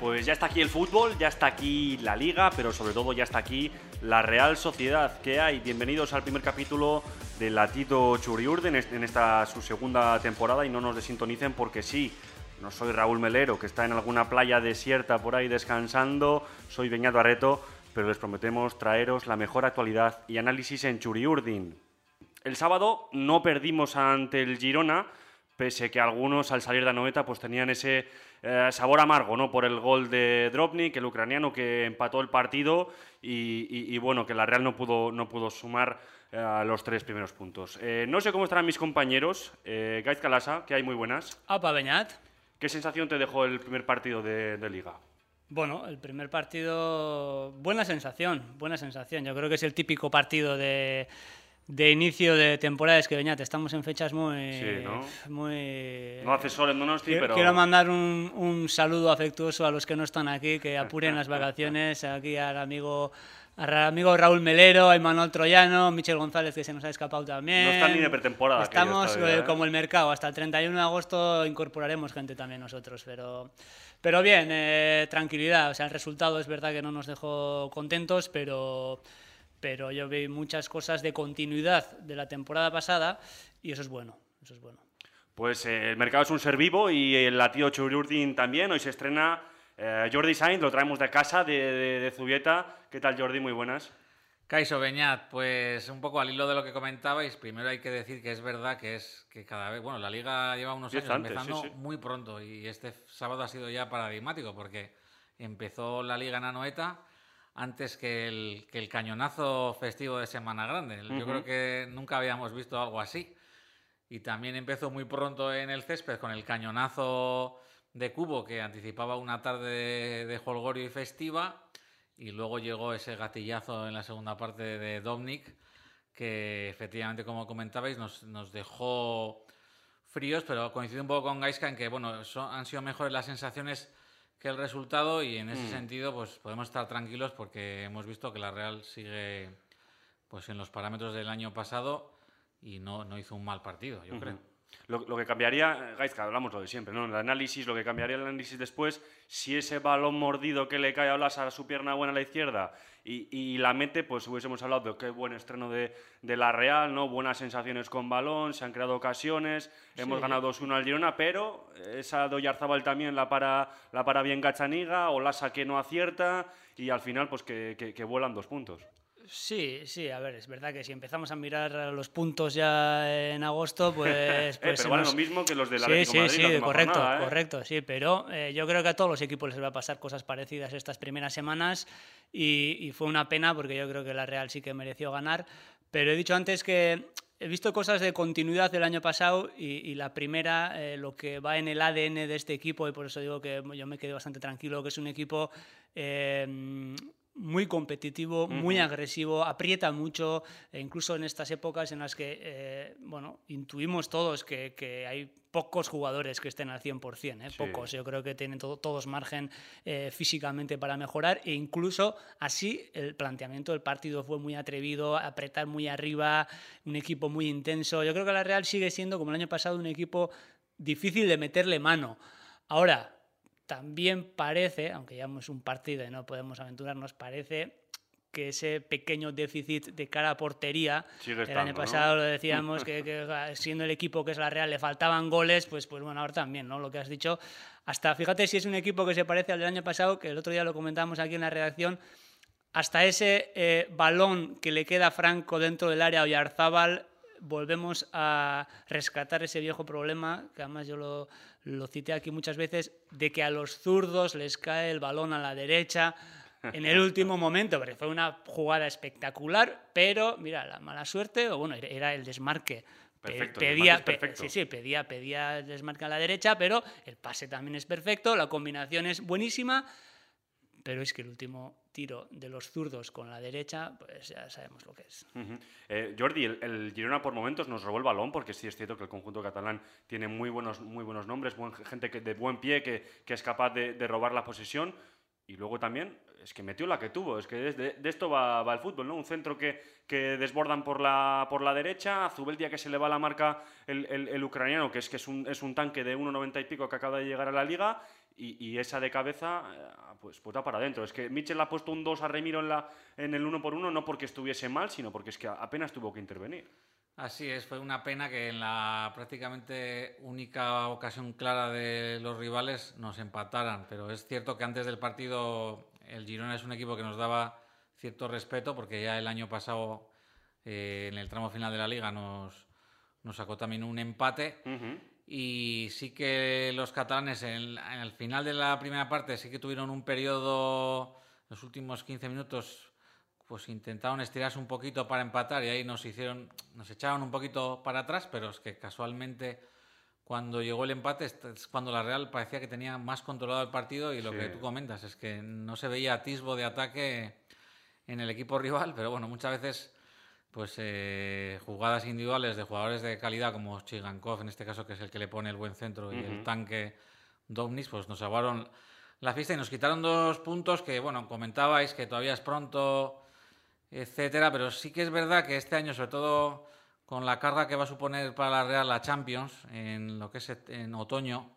Pues ya está aquí el fútbol, ya está aquí la liga, pero sobre todo ya está aquí la Real Sociedad. ¿Qué hay? Bienvenidos al primer capítulo de Latido Churiurden en esta su segunda temporada y no nos desintonicen porque sí, no soy Raúl Melero que está en alguna playa desierta por ahí descansando, soy Beñado Arreto, pero les prometemos traeros la mejor actualidad y análisis en Churiurdin. El sábado no perdimos ante el Girona, pese que algunos al salir de Anoeta pues tenían ese eh, sabor amargo ¿no? por el gol de Dropnik, el ucraniano que empató el partido y, bueno, que la Real no pudo, no pudo sumar eh, los tres primeros puntos. Eh, no sé cómo estarán mis compañeros. Eh, Gaiz Calasa, que hay muy buenas. Apa, Beñat. ¿Qué sensación te dejó el primer partido de, de Liga? Bueno, el primer partido, buena sensación, buena sensación. Yo creo que es el típico partido de, de inicio de temporada. Es que, Beñat, estamos en fechas muy... Sí, ¿no? muy No hace sol en Donosti, Quiero, pero... quiero mandar un, un saludo afectuoso a los que no están aquí, que apuren las vacaciones, aquí al amigo, al amigo Raúl Melero, a Manuel Troyano, Michel González, que se nos ha escapado también. No están ni de pretemporada Estamos todavía, eh, ¿eh? como el mercado, hasta el 31 de agosto incorporaremos gente también nosotros, pero... Pero bien, eh, tranquilidad, o sea, el resultado es verdad que no nos dejó contentos, pero, pero yo vi muchas cosas de continuidad de la temporada pasada y eso es bueno, eso es bueno. Pues eh, el mercado es un ser vivo y el latido Churiurdin también. Hoy se estrena eh, Jordi Sainz, lo traemos de casa, de, de, de Zubieta. ¿Qué tal, Jordi? Muy buenas. Kaiso Beñat, pues un poco al hilo de lo que comentabais, primero hay que decir que es verdad que es que cada vez, bueno, la liga lleva unos años antes, sí, empezando sí. muy pronto y este sábado ha sido ya paradigmático porque empezó la liga en Anoeta antes que el, que el cañonazo festivo de Semana Grande. Yo Ujú. creo que nunca habíamos visto algo así. Y también empezó muy pronto en el césped con el cañonazo de Cubo que anticipaba una tarde de, jolgorio y festiva. Y luego llegó ese gatillazo en la segunda parte de Domnik, que efectivamente, como comentabais, nos, nos dejó fríos, pero coincido un poco con Gaiska en que bueno, son- han sido mejores las sensaciones que el resultado y en ese Mm. sentido pues podemos estar tranquilos porque hemos visto que la Real sigue pues en los parámetros del año pasado y no, no hizo un mal partido, yo creo. Lo, lo que cambiaría, Gaizka, hablamos lo de siempre, ¿no? El análisis, lo que cambiaría el análisis después, si ese balón mordido que le cae a Blas a su pierna buena a la izquierda y, y la mete, pues hubiésemos hablado de qué buen estreno de, de la Real, ¿no? Buenas sensaciones con balón, se han creado ocasiones, hemos ganado 2-1 al Girona, pero esa de Oyarzábal también la para, la para bien Gachaniga, o Lasa que no acierta y al final, pues que, que- que vuelan dos puntos. Sí, sí, a ver, es verdad que si empezamos a mirar los puntos ya en agosto, pues... Eh, pues se pero vale nos- lo mismo que los del Sí, Atlético sí, de Madrid sí, última correcto, jornada, ¿eh? correcto, sí, pero eh, yo creo que a todos los equipos les va a pasar cosas parecidas estas primeras semanas y, y fue una pena porque yo creo que la Real sí que mereció ganar, pero he dicho antes que he visto cosas de continuidad del año pasado y, y la primera, eh, lo que va en el ADN de este equipo y por eso digo que yo me quedé bastante tranquilo, que es un equipo... eh, muy competitivo, muy agresivo, aprieta mucho, e incluso en estas épocas en las que, eh, bueno, intuimos todos que, que hay pocos jugadores que estén al 100%, ¿eh? Sí. pocos. Yo creo que tienen todo- todos margen eh, físicamente para mejorar e incluso así el planteamiento del partido fue muy atrevido, apretar muy arriba, un equipo muy intenso. Yo creo que la Real sigue siendo, como el año pasado, un equipo difícil de meterle mano. Ahora, también parece, aunque ya es un partido y no podemos aventurarnos, parece que ese pequeño déficit de cara a portería, el estando, año ¿no? pasado lo decíamos, que, que siendo el equipo que es la Real le faltaban goles, pues, pues bueno, ahora también, ¿no? Lo que has dicho. Hasta, fíjate si es un equipo que se parece al del año pasado, que el otro día lo comentábamos aquí en la redacción, hasta ese eh, balón que le queda Franco dentro del área a Oyarzábal, volvemos a rescatar ese viejo problema, que además yo lo, lo cité aquí muchas veces, de que a los zurdos les cae el balón a la derecha en el último momento, porque fue una jugada espectacular, pero mira, la mala suerte, o bueno, era- el desmarque. Pe- Perfecto, el pedía, desmarque es pe- perfecto. sí, sí, pedía, pedía el desmarque a la derecha, pero el pase también es perfecto, la combinación es buenísima, pero es que el último tiro de los zurdos con la derecha, pues ya sabemos lo que es. Eh, Jordi, el, Girona por momentos nos robó el balón, porque sí es cierto que el conjunto catalán tiene muy buenos, muy buenos nombres, buen- gente que, de buen pie que, que es capaz de, de robar la posesión, y luego también es que metió la que tuvo, es que de, de esto va, va, el fútbol, ¿no? Un centro que, que, desbordan por la, por la derecha, a Zubeldia que se le va la marca el, el, el ucraniano, que es que es un, es un tanque de 1,90 y pico que acaba de llegar a la liga, y, y esa de cabeza, eh, pues, pues da para adentro. Es que Mitchell ha puesto un 2 a Remiro en, la, en el 1 por 1 no porque estuviese mal, sino porque es que apenas tuvo que intervenir. Así es, fue una pena que en la prácticamente única ocasión clara de los rivales nos empataran, pero es cierto que antes del partido el Girona es un equipo que nos daba cierto respeto porque ya el año pasado eh, en el tramo final de la liga nos, nos sacó también un empate Uh -huh. Y sí que los catalanes en, en, el final de la primera parte sí que tuvieron un periodo, los últimos 15 minutos pues intentaron estirarse un poquito para empatar y ahí nos hicieron, nos echaron un poquito para atrás, pero es que casualmente cuando llegó el empate es cuando la Real parecía que tenía más controlado el partido y lo Sí. que tú comentas es que no se veía atisbo de ataque en el equipo rival, pero bueno, muchas veces pues eh, jugadas individuales de jugadores de calidad como Chigankov en este caso que es el que le pone el buen centro y el tanque Dovnis pues nos salvaron la fiesta y nos quitaron dos puntos que bueno comentabais que todavía es pronto etcétera, pero sí que es verdad que este año, sobre todo con la carga que va a suponer para la Real la Champions en lo que es en otoño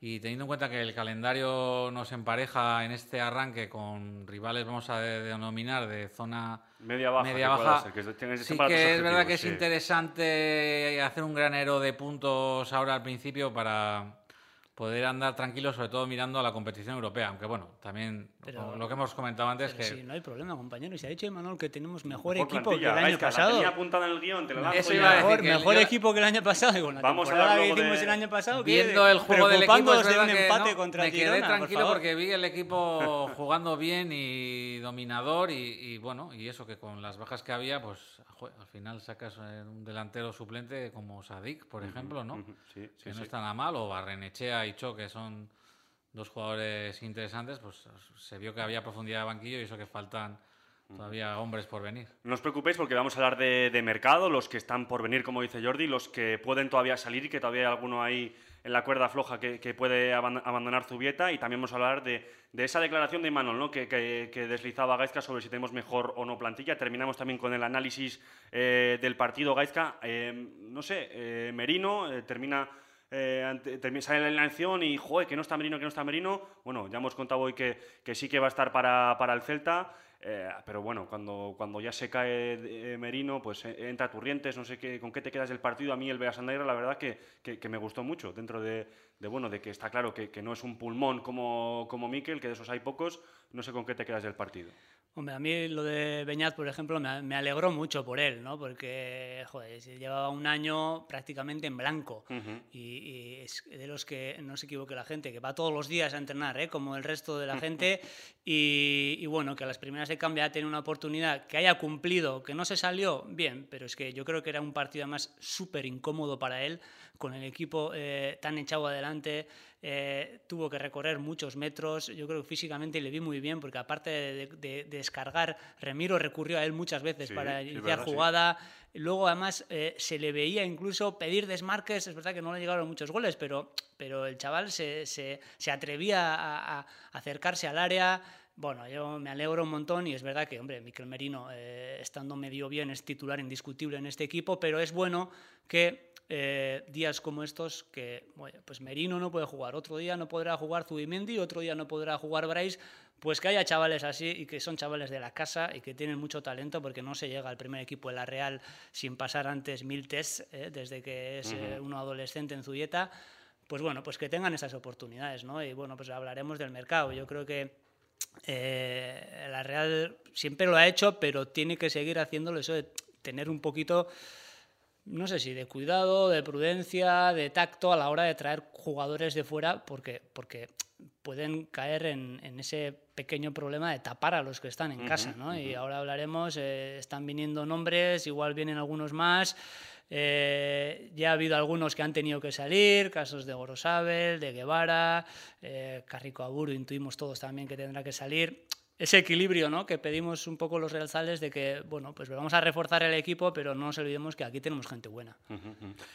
y teniendo en cuenta que el calendario nos empareja en este arranque con rivales, vamos a de- denominar, de zona Media baja. media baja, ser, que tienes sí que es verdad que es interesante hacer un granero de puntos ahora al principio para poder andar tranquilos, sobre todo mirando a la competición europea, aunque bueno, también Pero- lo que hemos comentado antes, Pero que sí, no hay problema, compañero. Y se ha dicho Imanol que tenemos mejor, Mejor equipo plantilla, que el año Gaizka, la pasado. tenía apuntada en el guion, te lanzo Eso iba a decir Mejor, que el- mejor yo- equipo que el año pasado. La Vamos a hablar que luego hicimos de- el año pasado. Viendo el juego del equipo, es de un que empate no, contra me el quedé Girona, por tranquilo favor. porque vi el equipo jugando bien y dominador y, y bueno, y eso que con las bajas que había, pues al final sacas eh, un delantero suplente como Sadik, por ejemplo, ¿no? Sí, sí, que no sí. está nada mal, o Barrenechea y Cho, que son dos jugadores interesantes, pues se vio que había profundidad de banquillo y eso que faltan todavía hombres por venir. No os preocupéis porque vamos a hablar de, de mercado, los que están por venir, como dice Jordi, los que pueden todavía salir y que todavía hay alguno ahí en la cuerda floja que, que puede aban- abandonar Zubieta. Y también vamos a hablar de, de esa declaración de Imanol, ¿no? que, que- que deslizaba Gaizka sobre si tenemos mejor o no plantilla. Terminamos también con el análisis eh, del partido Gaizka. Eh, no sé, eh, Merino termina... eh, ante- termi- sale la elección y, joder, que no está Merino, que no está Merino. Bueno, ya hemos contado hoy que, que sí que va a estar para, para el Celta. Eh, pero bueno, cuando, cuando ya se cae eh, Merino, pues eh, entra Turrientes, no sé qué, con qué te quedas del partido. A mí el Beasandaira, la verdad que, que, que me gustó mucho, dentro de, de, bueno, de que está claro que, que no es un pulmón como, como Miquel, que de esos hay pocos, no sé con qué te quedas del partido. Hombre, a mí lo de Beñat, por ejemplo, me, alegró mucho por él, ¿no? Porque, joder, llevaba un año prácticamente en blanco. Ujú. y, y es de los que, no se equivoque la gente, que va todos los días a entrenar, ¿eh? como el resto de la gente. Y, y bueno, que a las primeras de cambio haya tenido una oportunidad, que haya cumplido, que no se salió, bien, pero es que yo creo que era un partido además súper incómodo para él, con el equipo eh, tan echado adelante. Eh, tuvo que recorrer muchos metros. Yo creo que físicamente le vi muy bien, porque aparte de, de- de descargar, Remiro recurrió a él muchas veces Sí, para sí, iniciar verdad, sí. jugada. Luego, además, eh, se le veía incluso pedir desmarques. Es verdad que no le llegaron muchos goles, pero, pero el chaval se, se- se atrevía a, a acercarse al área. Bueno, yo me alegro un montón y es verdad que, hombre, Miquel Merino, eh, estando medio bien, es titular indiscutible en este equipo, pero es bueno que eh, días como estos, que bueno, pues Merino no puede jugar, otro día no podrá jugar Zubimendi, otro día no podrá jugar Bryce, pues que haya chavales así y que son chavales de la casa y que tienen mucho talento porque no se llega al primer equipo de la Real sin pasar antes mil tests eh, desde que es eh, uno adolescente en Zubieta. Pues bueno, pues que tengan esas oportunidades, ¿no? Y bueno, pues hablaremos del mercado. Yo creo que eh, la Real siempre lo ha hecho, pero tiene que seguir haciéndolo eso de tener un poquito no sé si de cuidado, de prudencia, de tacto a la hora de traer jugadores de fuera, porque, porque pueden caer en, en ese pequeño problema de tapar a los que están en casa. ¿no? Y ahora hablaremos, eh, están viniendo nombres, igual vienen algunos más. eh, ya ha habido algunos que han tenido que salir, casos de Gorosabel, de Guevara, eh, Carrico Aburu, intuimos todos también que tendrá que salir. Ese equilibrio ¿no? que pedimos un poco los Real Sales de que, bueno, pues vamos a reforzar el equipo, pero no nos olvidemos que aquí tenemos gente buena.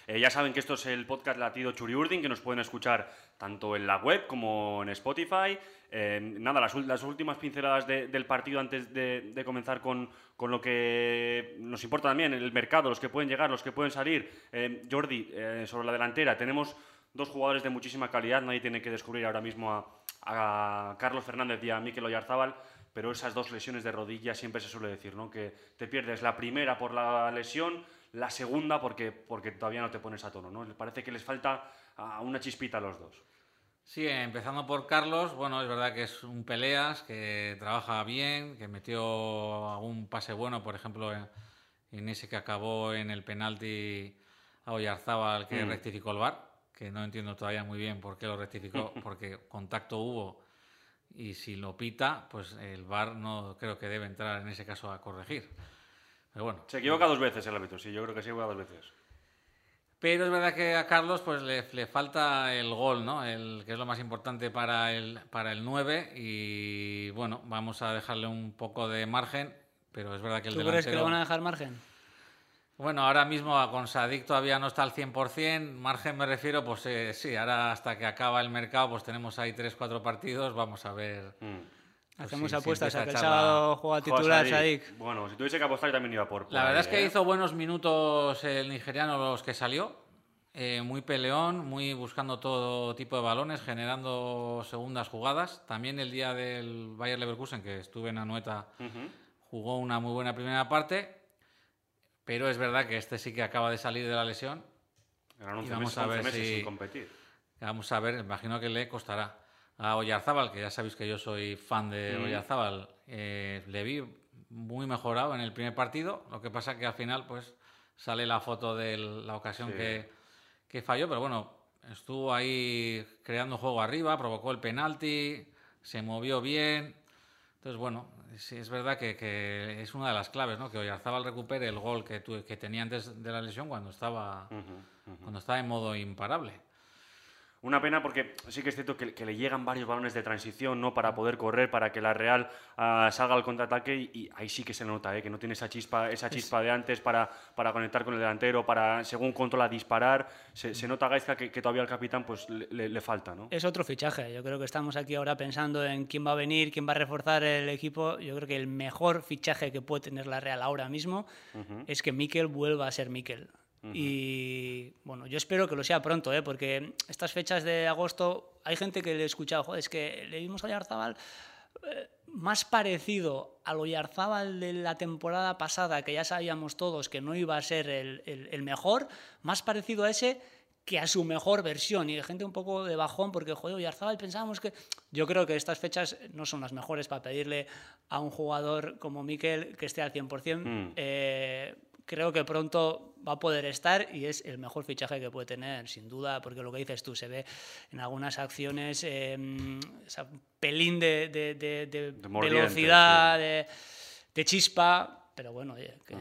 Eh, ya saben que esto es el podcast Latido Churiurdin, que nos pueden escuchar tanto en la web como en Spotify. Eh, nada, las, las, últimas pinceladas del partido antes de, comenzar con, con, lo que nos importa también, el mercado, los que pueden llegar, los que pueden salir. Eh, Jordi, sobre la delantera, tenemos dos jugadores de muchísima calidad, nadie tiene que descubrir ahora mismo a, a Carlos Fernández y a Mikel Oyarzábal pero esas dos lesiones de rodilla siempre se suele decir, ¿no? Que te pierdes la primera por la lesión, la segunda porque, porque todavía no te pones a tono, ¿no? Parece que les falta una chispita a los dos. Sí, empezando por Carlos, bueno, es verdad que es un peleas, que trabaja bien, que metió algún pase bueno, por ejemplo, en, ese que acabó en el penalti a Oyarzábal que mm. rectificó el VAR, que no entiendo todavía muy bien por qué lo rectificó, porque contacto hubo y si lo pita, pues el VAR no creo que debe entrar en ese caso a corregir. Pero bueno. Se equivoca dos veces el árbitro, sí, yo creo que se equivoca dos veces. Pero es verdad que a Carlos pues le, le, falta el gol, ¿no? El, que es lo más importante para el, para el 9 y bueno, vamos a dejarle un poco de margen, pero es verdad que el ¿Tú delantero... crees que le van a dejar margen? Bueno, ahora mismo con Sadik todavía no está al 100%, margen me refiero, pues eh, sí, ahora hasta que acaba el mercado, pues tenemos ahí 3-4 partidos, vamos a ver. Mm. Pues Hacemos apuestas a que el sábado juega titular Sadik. Bueno, si tuviese que apostar yo también iba por... La verdad es que ¿eh? hizo buenos minutos el nigeriano los que salió, eh, muy peleón, muy buscando todo tipo de balones, generando segundas jugadas. También el día del Bayer Leverkusen, que estuve en Anueta, jugó una muy buena primera parte pero es verdad que este sí que acaba de salir de la lesión. y vamos a ver si competir. Vamos a ver, imagino que le costará. A Oyarzábal, que ya sabéis que yo soy fan de mm. Oyarzábal, eh, le vi muy mejorado en el primer partido. Lo que pasa que al final, pues, sale la foto de la ocasión que, que falló, pero bueno, estuvo ahí creando juego arriba, provocó el penalti, se movió bien. Entonces, bueno, sí, es verdad que, es una de las claves, ¿no? Que Oyarzábal recupere el gol que, que tenía antes de la lesión cuando estaba, cuando estaba en modo imparable. Una pena porque sí que es cierto que, le llegan varios balones de transición ¿no? para poder correr, para que la Real ah, salga al contraataque y, ahí sí que se nota ¿eh? que no tiene esa chispa, esa chispa de antes para, para conectar con el delantero, para según controla disparar. Se, nota Gaizka que, que, todavía al capitán pues, le, falta. ¿no? Es otro fichaje. Yo creo que estamos aquí ahora pensando en quién va a venir, quién va a reforzar el equipo. Yo creo que el mejor fichaje que puede tener la Real ahora mismo es que Mikel vuelva a ser Mikel. Y bueno, yo espero que lo sea pronto, ¿eh? porque estas fechas de agosto hay gente que le he escuchado, joder, es que le vimos a Oyarzábal eh, más parecido al Oyarzábal de la temporada pasada, que ya sabíamos todos que no iba a ser el, el, mejor, más parecido a ese que a su mejor versión. Y hay gente un poco de bajón porque, joder, Oyarzábal pensábamos que... Yo creo que estas fechas no son las mejores para pedirle a un jugador como Miquel que esté al 100%. Mm. Eh, creo que pronto va a poder estar y es el mejor fichaje que puede tener, sin duda, porque lo que dices tú, se ve en algunas acciones eh, esa pelín de, velocidad, de, chispa, pero bueno,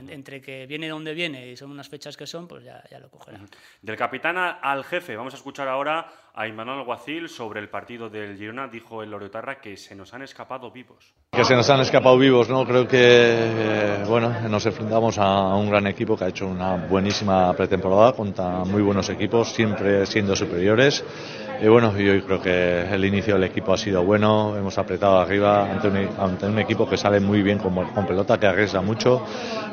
entre que viene donde viene y son unas fechas que son, pues ya, ya lo cogerá. Del capitán al jefe, vamos a escuchar ahora a Imanol Alguacil sobre el partido del Girona. Dijo el Loriotarra que se nos han escapado vivos. Que se nos han escapado vivos, ¿no? Creo que, eh, bueno, nos enfrentamos a un gran equipo que ha hecho una buenísima pretemporada contra muy buenos equipos, siempre siendo superiores. Y bueno, yo creo que el inicio del equipo ha sido bueno, hemos apretado arriba ante un, equipo que sale muy bien con, con pelota, que arriesga mucho.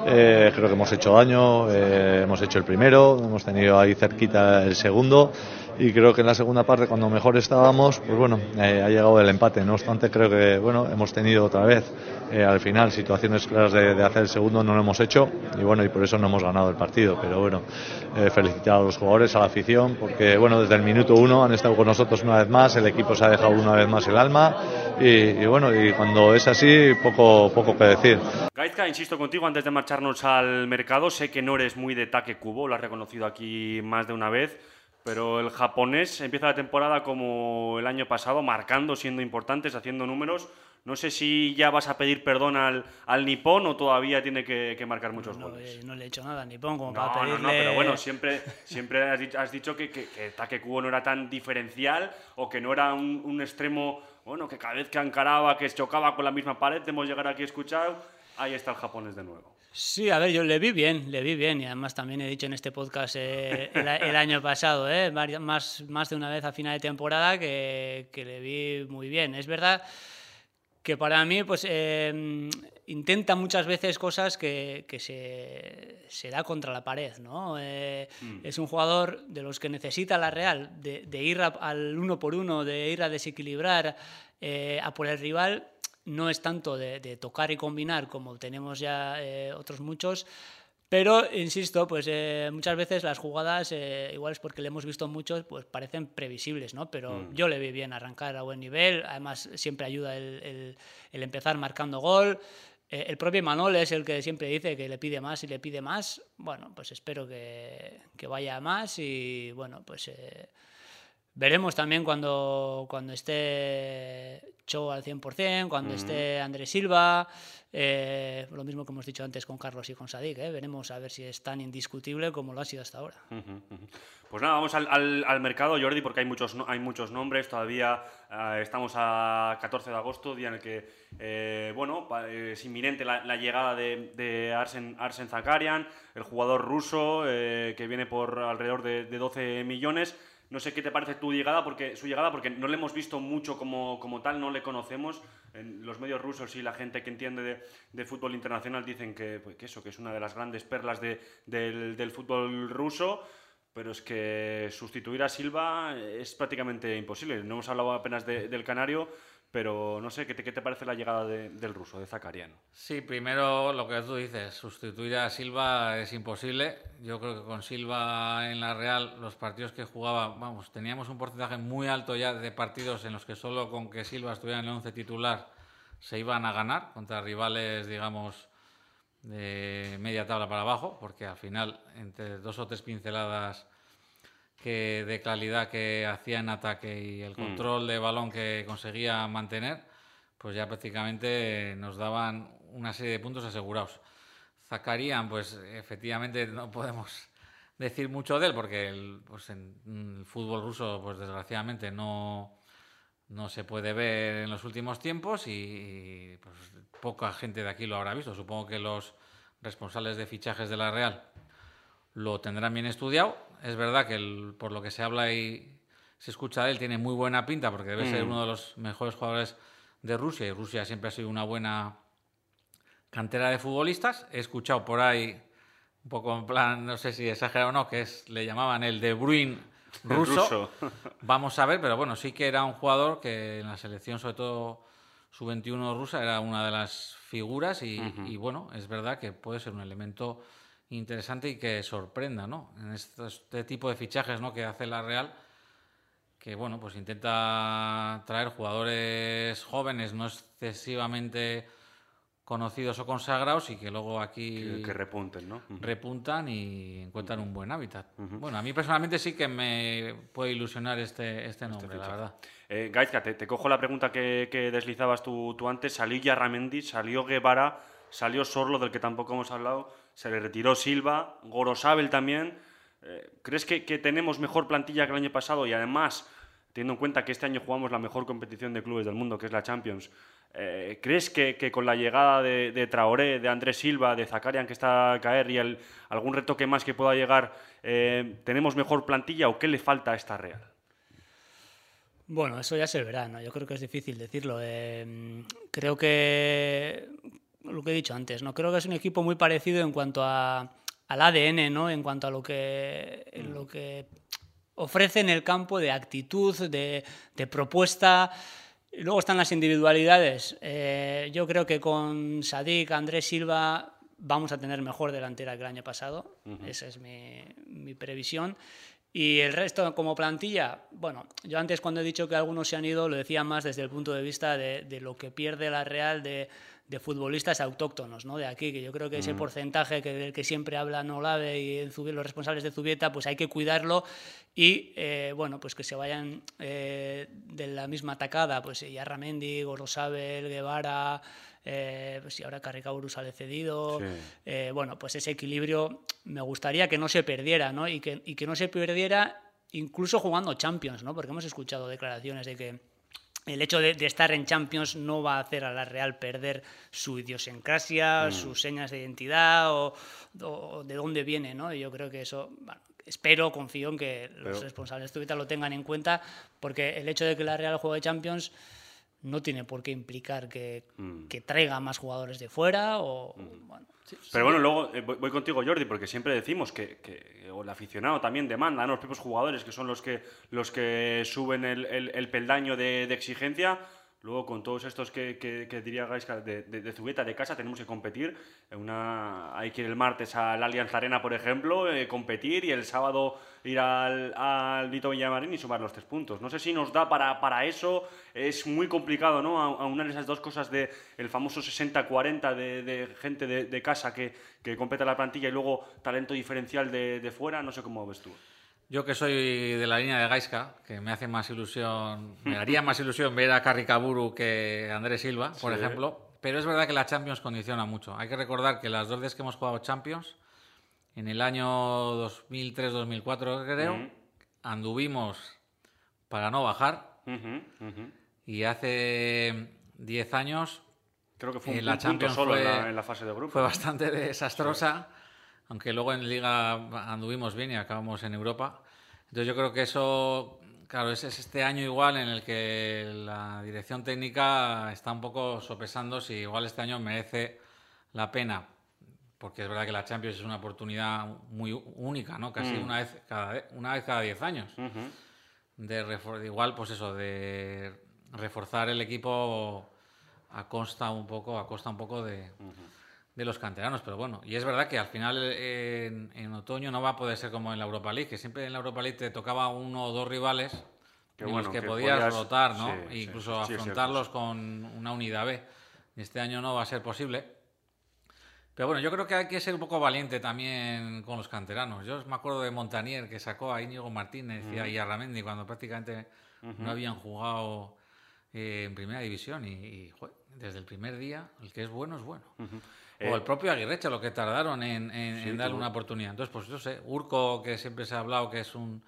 Eh, creo que hemos hecho daño, eh, hemos hecho el primero, hemos tenido ahí cerquita el segundo y creo que en la segunda parte cuando mejor estábamos pues bueno eh, ha llegado el empate. No obstante creo que bueno hemos tenido otra vez eh, al final situaciones claras de, hacer el segundo no lo hemos hecho y bueno y por eso no hemos ganado el partido. Pero bueno eh, felicitar a los jugadores a la afición porque bueno desde el minuto uno han estado con nosotros una vez más el equipo se ha dejado una vez más el alma y, bueno y cuando es así poco poco que decir. Gaizka insisto contigo antes de marcharnos al mercado sé que no eres muy de taque cubo lo has reconocido aquí más de una vez pero el japonés empieza la temporada como el año pasado, marcando, siendo importantes, haciendo números. No sé si ya vas a pedir perdón al, al nipón o todavía tiene que, marcar muchos goles. Eh, no le he hecho nada al nipón como para pedirle... No, no, pero bueno, siempre, siempre has dicho, has dicho que, que, que Take no era tan diferencial o que no era un, un extremo bueno, que cada vez que encaraba, que chocaba con la misma pared, hemos llegar aquí a escuchar, ahí está el japonés de nuevo. Sí, a ver, yo le vi bien, le vi bien y además también he dicho en este podcast eh, el, año pasado, eh, más, más de una vez a final de temporada que, que le vi muy bien. Es verdad que para mí pues eh, intenta muchas veces cosas que, que se, se, da contra la pared, ¿no? Eh, mm. Es un jugador de los que necesita la Real, de, de ir al uno por uno, de ir a desequilibrar eh, a por el rival, no es tanto de, de, tocar y combinar como tenemos ya otros muchos, pero, insisto, pues eh, muchas veces las jugadas, eh, igual es porque le hemos visto muchos, pues parecen previsibles, ¿no? Pero mm. yo le vi bien arrancar a buen nivel, además siempre ayuda el, empezar marcando gol. Eh, el propio Manol es el que siempre dice que le pide más y le pide más. Bueno, pues espero que, que vaya más y, bueno, pues veremos también cuando, cuando esté Cho al 100%, cuando esté Andrés Silva, eh, lo mismo que hemos dicho antes con Carlos y con Sadik, ¿eh? veremos a ver si es tan indiscutible como lo ha sido hasta ahora. Pues nada, vamos al, mercado, Jordi, porque hay muchos, hay muchos nombres, todavía eh, estamos a 14 de agosto, día en el que, bueno, es inminente la, llegada de, de, Arsen, Arsen Zakarian, el jugador ruso que viene por alrededor de, de 12 millones. No sé qué te parece tu llegada, porque su llegada, porque no le hemos visto mucho como, como tal, no le conocemos. En los medios rusos y la gente que entiende de, fútbol internacional dicen que, pues, que, eso, que es una de las grandes perlas de, del fútbol ruso pero es que sustituir a Silva es prácticamente imposible. No hemos hablado apenas del Canario, pero no sé, ¿qué te, qué te parece la llegada del ruso, de Zakarian? Sí, primero lo que tú dices, sustituir a Silva es imposible. Yo creo que con Silva en la Real, los partidos que jugaba, vamos, teníamos un porcentaje muy alto ya de partidos en los que solo con que Silva estuviera en el 11 titular se iban a ganar contra rivales, digamos, de media tabla para abajo, porque al final, entre dos o tres pinceladas que de calidad que hacía en ataque y el mm. control de balón que conseguía mantener, pues ya prácticamente nos daban una serie de puntos asegurados. Zacarían, pues efectivamente no podemos decir mucho de él porque el, pues en el fútbol ruso, pues desgraciadamente no, no se puede ver en los últimos tiempos y pues, poca gente de aquí lo habrá visto. Supongo que los responsables de fichajes de la Real lo tendrán bien estudiado. Es verdad que por lo que se habla y se escucha de él tiene muy buena pinta porque debe ser mm. uno de los mejores jugadores de Rusia y Rusia siempre ha sido una buena cantera de futbolistas. He escuchado por ahí un poco en plan, no sé si exagerado o no, que es, le llamaban el De Bruyne ruso. Vamos a ver, pero bueno, sí que era un jugador que en la selección, sobre todo su 21 rusa, era una de las figuras y, y bueno, es verdad que puede ser un elemento interesante y que sorprenda, ¿no? En este, tipo de fichajes, ¿no? Que hace la Real, que bueno, pues intenta traer jugadores jóvenes, no excesivamente conocidos o consagrados y que luego aquí que, repunten, ¿no? Repuntan y encuentran un buen hábitat. Bueno, a mí personalmente sí que me puede ilusionar este, este, este nombre, la verdad. Eh, Gaizka, te, cojo la pregunta que, deslizabas tú, tú antes. Salió Yarramendi, salió Guevara, salió Sorlo, del que tampoco hemos hablado se le retiró Silva, Gorosabel también. Eh, ¿Crees que, tenemos mejor plantilla que el año pasado? Y además, teniendo en cuenta que este año jugamos la mejor competición de clubes del mundo, que es la Champions, eh, ¿crees que, con la llegada de, Traoré, de Andrés Silva, de Zakarian que está a caer y algún retoque más que pueda llegar, eh, tenemos mejor plantilla o qué le falta a esta Real? Bueno, eso ya se verá, ¿no? Yo creo que es difícil decirlo. creo que lo que he dicho antes, ¿no? Creo que es un equipo muy parecido en cuanto a, al ADN, ¿no? En cuanto a lo que, mm. lo que ofrece en el campo de actitud, de, de propuesta. Luego están las individualidades. Eh, yo creo que con Sadik, Andrés Silva, vamos a tener mejor delantera que el año pasado. Esa es mi, mi, previsión. Y el resto, como plantilla, bueno, yo antes cuando he dicho que algunos se han ido, lo decía más desde el punto de vista de, de lo que pierde la Real, de, de futbolistas autóctonos ¿no? de aquí, que yo creo que ese porcentaje que, del que siempre habla Nolave y los responsables de Zubieta, pues hay que cuidarlo y eh, bueno, pues que se vayan eh, de la misma atacada, pues Yarramendi, Gorosabel, Guevara, eh, pues y ahora Carricauru sale cedido, bueno, pues ese equilibrio me gustaría que no se perdiera, ¿no? Y que, y que no se perdiera incluso jugando Champions, ¿no? Porque hemos escuchado declaraciones de que el hecho de, estar en Champions no va a hacer a la Real perder su idiosincrasia, mm. sus señas de identidad o, de dónde viene, ¿no? Y yo creo que eso, espero, confío en que los responsables de lo tengan en cuenta, porque el hecho de que la Real juegue Champions no tiene por qué implicar que, mm. traiga más jugadores de fuera o... Mm. Pero bueno, luego eh, voy, contigo, Jordi, porque siempre decimos que, el aficionado también demanda, los propios jugadores que son los que, los que suben el, peldaño de, de exigencia Luego, con todos estos que, que, diría Gaisca de, de, Zubeta, de casa, tenemos que competir. Hay que ir el martes al Allianz Arena, por ejemplo, eh, competir y el sábado ir al, al Villamarín y sumar los tres puntos. No sé si nos da para, eso. Es muy complicado, ¿no? Aunar esas dos cosas de el famoso 60-40 de, de, gente de, casa que, que completa la plantilla y luego talento diferencial de, fuera. No sé cómo ves tú. Yo que soy de la línea de Gaisca, que me hace más ilusión, me haría más ilusión ver a Carricaburu que Andrés Silva, por ejemplo, pero es verdad que la Champions condiciona mucho. Hay que recordar que las dos veces que hemos jugado Champions, en el año 2003-2004 creo, anduvimos para no bajar. Y hace 10 años creo que fue un, la Champions solo en, la, fase de grupo. Fue bastante desastrosa aunque luego en Liga anduvimos bien y acabamos en Europa. Entonces yo creo que eso, claro, es, este año igual en el que la dirección técnica está un poco sopesando si igual este año merece la pena, porque es verdad que la Champions es una oportunidad muy única, ¿no? Casi mm. una vez cada una vez cada diez años. de, igual, pues eso, de reforzar el equipo a costa un poco, a costa un poco de de los canteranos, pero bueno, y es verdad que al final en, otoño no va a poder ser como en la Europa League, que siempre en la Europa League te tocaba uno o dos rivales en los que, podías, rotar, ¿no? e incluso afrontarlos con una unidad B. Este año no va a ser posible. Pero bueno, yo creo que hay que ser un poco valiente también con los canteranos. Yo me acuerdo de Montanier que sacó a Íñigo Martínez y a Ramendi cuando prácticamente no habían jugado eh, en primera división y, desde el primer día el que es bueno es bueno o el propio Aguirrecha, lo que tardaron en, darle una oportunidad. Entonces, pues yo sé, Urco, que siempre se ha hablado que es un,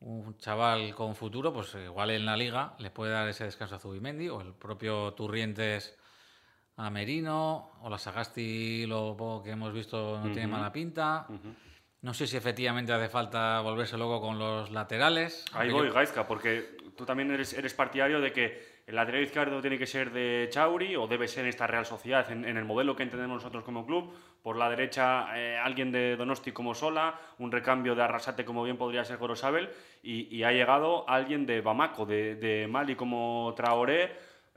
un chaval con futuro, pues igual en la liga le puede dar ese descanso a Zubimendi, o el propio Turrientes a Merino, o la Sagasti, lo poco que hemos visto, no tiene mala pinta. No sé si efectivamente hace falta volverse luego con los laterales. Ahí voy, Gaizka, porque tú también eres, eres partidario de que el lateral izquierdo tiene que ser de Chauri o debe ser esta Real Sociedad en, el modelo que entendemos nosotros como club. Por la derecha eh, alguien de Donosti como Sola, un recambio de Arrasate como bien podría ser Gorosabel y, y ha llegado alguien de Bamako, de, de Mali como Traoré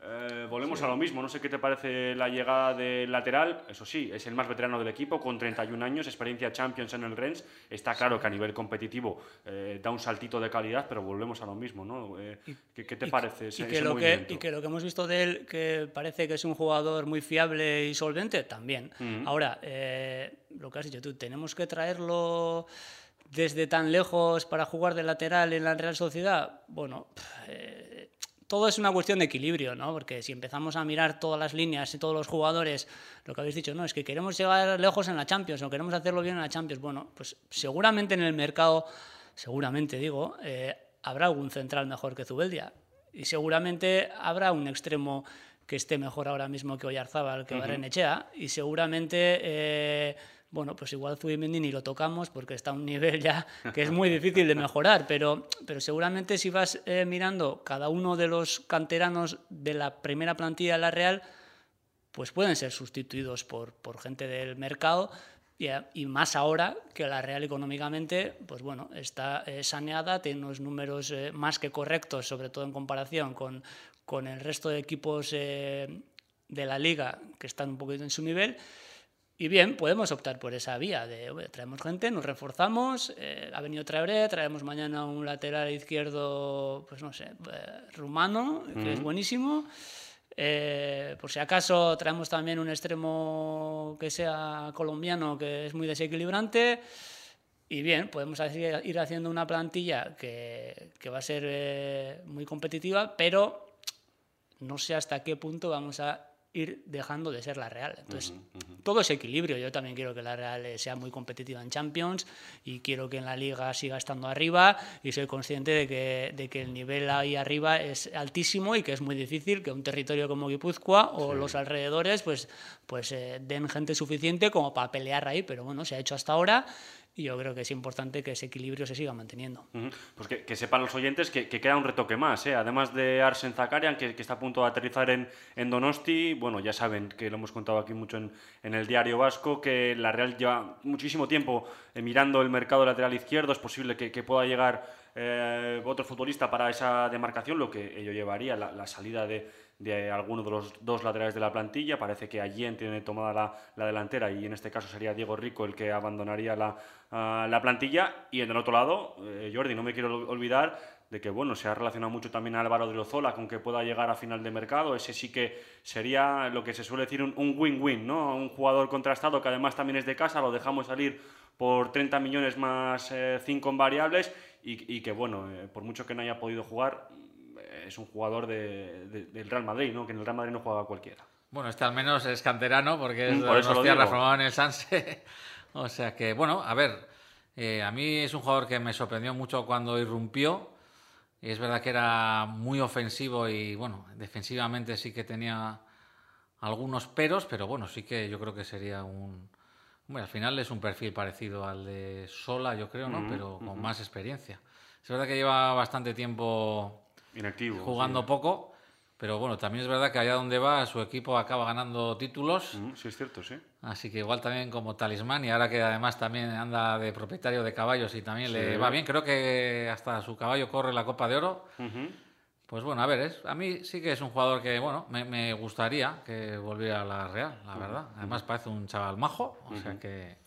eh, volvemos a lo mismo, no sé qué te parece la llegada del lateral, eso sí, es el más veterano del equipo, con 31 años, experiencia Champions en el Rennes, está claro que a nivel competitivo eh, da un saltito de calidad, pero volvemos a lo mismo, ¿no? Eh, ¿qué, te parece y que lo que, y que lo que hemos visto de él, que parece que es un jugador muy fiable y solvente, también. Ahora, lo que has dicho tú, tenemos que traerlo desde tan lejos para jugar de lateral en la Real Sociedad, bueno todo es una cuestión de equilibrio, ¿no? Porque si empezamos a mirar todas las líneas y todos los jugadores, lo que habéis dicho, no, es que queremos llegar lejos en la Champions o queremos hacerlo bien en la Champions. Bueno, pues seguramente en el mercado, seguramente digo, eh, habrá algún central mejor que Zubeldia y seguramente habrá un extremo que esté mejor ahora mismo que Oyarzábal, que uh y seguramente eh, bueno, pues igual Zubimendi ni lo tocamos porque está a un nivel ya que es muy difícil de mejorar, pero, pero seguramente si vas eh, mirando cada uno de los canteranos de la primera plantilla de la Real, pues pueden ser sustituidos por, por gente del mercado. Y, más ahora que la Real económicamente, pues bueno, está eh, saneada, tiene unos números eh, más que correctos, sobre todo en comparación con, con el resto de equipos de la liga que están un poquito en su nivel y bien, podemos optar por esa vía de traemos gente, nos reforzamos, eh, ha venido Traoré, traemos mañana un lateral izquierdo, pues no sé, eh, rumano, que es buenísimo. Eh, por si acaso traemos también un extremo que sea colombiano, que es muy desequilibrante. Y bien, podemos ir haciendo una plantilla que, que va a ser muy competitiva, pero no sé hasta qué punto vamos a ir dejando de ser la Real. Entonces, todo ese equilibrio. Yo también quiero que la Real eh, sea muy competitiva en Champions y quiero que en la Liga siga estando arriba y soy consciente de que, de que el nivel ahí arriba es altísimo y que es muy difícil que un territorio como Guipúzcoa o los alrededores pues, pues eh, den gente suficiente como para pelear ahí, pero bueno, se ha hecho hasta ahora y yo creo que es importante que ese equilibrio se siga manteniendo. Pues que, sepan los oyentes que, queda un retoque más, ¿eh? además de Arsen Zakarian, que, está a punto de aterrizar en, en, Donosti, bueno, ya saben que lo hemos contado aquí mucho en, en el diario vasco, que la Real lleva muchísimo tiempo eh, mirando el mercado lateral izquierdo, es posible que, pueda llegar eh, otro futbolista para esa demarcación, lo que ello llevaría la salida de de alguno de los dos laterales de la plantilla. Parece que Allen tiene tomada la, delantera y en este caso sería Diego Rico el que abandonaría la, ah, la plantilla. Y en el otro lado, eh, Jordi, no me quiero olvidar de que bueno, se ha relacionado mucho también a Álvaro de Lozola con que pueda llegar a final de mercado. Ese sí que sería lo que se suele decir un win-win, ¿no? Un jugador contrastado que además también es de casa, lo dejamos salir por 30 millones más 5 eh, en variables y, que bueno, eh, por mucho que no haya podido jugar, es un jugador del Real Madrid, ¿no? que en el Real Madrid no juega cualquiera. Bueno, este al menos es canterano porque es mm, por eso reformado en el Sanse. o sea que, bueno, a ver, eh, a mí es un jugador que me sorprendió mucho cuando irrumpió. Y es verdad que era muy ofensivo y, bueno, defensivamente sí que tenía algunos peros, pero bueno, sí que yo creo que sería un... Bueno, al final es un perfil parecido al de Sola, yo creo, ¿no? Mm, pero con más experiencia. Es verdad que lleva bastante tiempo Inactivo. Jugando poco. Pero bueno, también es verdad que allá donde va su equipo acaba ganando títulos. Mm, sí, es cierto, sí. Así que igual también como talismán y ahora que además también anda de propietario de caballos y también le va bien, creo que hasta su caballo corre la Copa de Oro. Pues bueno, a ver, es, a mí sí que es un jugador que, bueno, me, gustaría que volviera a la Real, la verdad. Además parece un chaval majo, o sea que...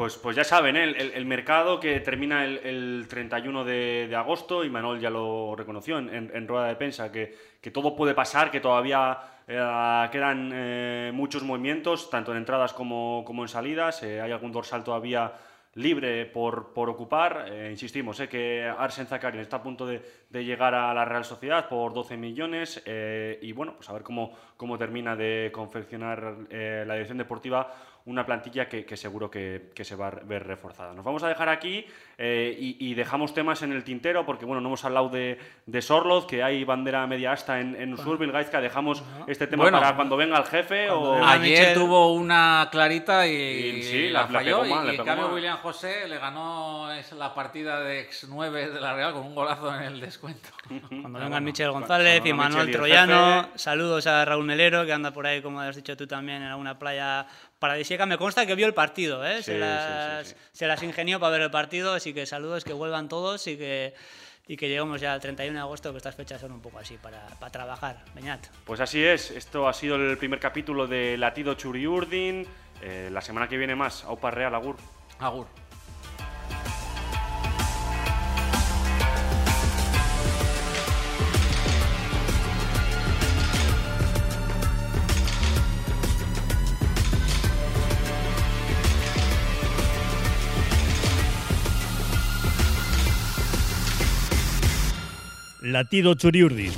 Pues, pues ya saben, ¿eh? el, mercado que termina el, 31 de, agosto, y Manuel ya lo reconoció en, rueda de prensa, que, todo puede pasar, que todavía eh, quedan eh, muchos movimientos, tanto en entradas como, como en salidas, hay algún dorsal todavía libre por, por ocupar. insistimos, eh, que Arsen Zakarian está a punto de, de, llegar a la Real Sociedad por 12 millones y bueno, pues a ver cómo, cómo termina de confeccionar la dirección deportiva una plantilla que, seguro que, se va a ver reforzada. Nos vamos a dejar aquí eh, y, dejamos temas en el tintero porque bueno, no hemos hablado de, de Sorloz, que hay bandera media asta en, en Usurbil, Gaizka, dejamos este tema para cuando venga el jefe. O... Ayer tuvo una clarita y, la, falló. y, en cambio William José le ganó la partida de ex 9 de la Real con un golazo en el descuento. Cuando venga Michel González y Manuel Troyano, saludos a Raúl Melero que anda por ahí, como has dicho tú también, en alguna playa paradisíaca. Me consta que vio el partido, ¿eh? se, las, ingenió para ver el partido, así que saludos, que vuelvan todos y que, y que lleguemos ya al 31 de agosto, que estas fechas son un poco así para, trabajar. Beñat. Pues así es, esto ha sido el primer capítulo de Latido Churiurdin. Eh, la semana que viene más, Aupa Real, Agur. Agur. Latido Churiurdin.